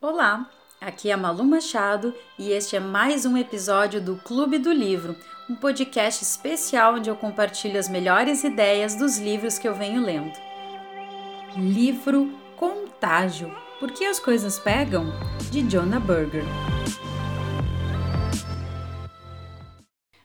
Olá, aqui é Malu Machado e este é mais um episódio do Clube do Livro, um podcast especial onde eu compartilho as melhores ideias dos livros que eu venho lendo. Livro Contágio Por que as coisas pegam? de Jonah Berger.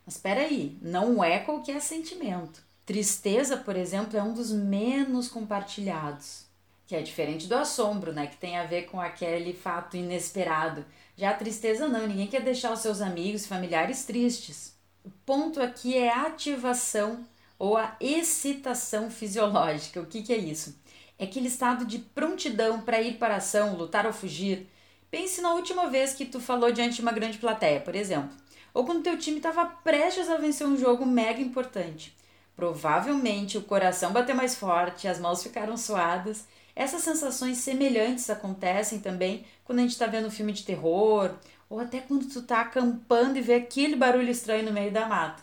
Mas espera aí, não é qualquer sentimento. Tristeza, por exemplo, é um dos menos compartilhados que é diferente do assombro, né, que tem a ver com aquele fato inesperado. Já a tristeza não, ninguém quer deixar os seus amigos e familiares tristes. O ponto aqui é a ativação ou a excitação fisiológica. O que, que é isso? É aquele estado de prontidão para ir para a ação, lutar ou fugir. Pense na última vez que tu falou diante de uma grande plateia, por exemplo, ou quando teu time estava prestes a vencer um jogo mega importante. Provavelmente o coração bateu mais forte, as mãos ficaram suadas essas sensações semelhantes acontecem também quando a gente está vendo um filme de terror, ou até quando tu está acampando e vê aquele barulho estranho no meio da mata.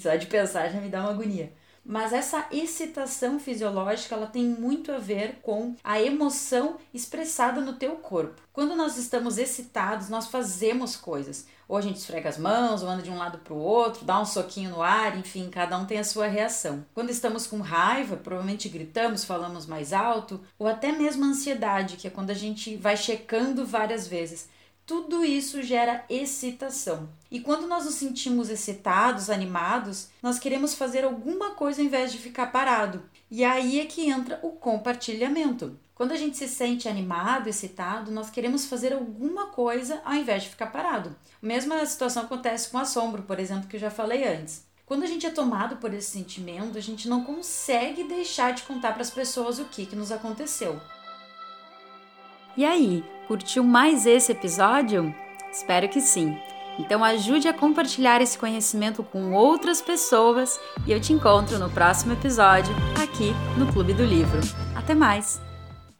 Só de pensar já me dá uma agonia. Mas essa excitação fisiológica, ela tem muito a ver com a emoção expressada no teu corpo. Quando nós estamos excitados, nós fazemos coisas. Ou a gente esfrega as mãos, ou anda de um lado para o outro, dá um soquinho no ar, enfim, cada um tem a sua reação. Quando estamos com raiva, provavelmente gritamos, falamos mais alto, ou até mesmo ansiedade, que é quando a gente vai checando várias vezes tudo isso gera excitação. E quando nós nos sentimos excitados, animados, nós queremos fazer alguma coisa ao invés de ficar parado. E aí é que entra o compartilhamento. Quando a gente se sente animado, excitado, nós queremos fazer alguma coisa ao invés de ficar parado. A mesma situação acontece com assombro, por exemplo, que eu já falei antes. Quando a gente é tomado por esse sentimento, a gente não consegue deixar de contar para as pessoas o que, que nos aconteceu. E aí, curtiu mais esse episódio? Espero que sim. Então ajude a compartilhar esse conhecimento com outras pessoas e eu te encontro no próximo episódio aqui no Clube do Livro. Até mais!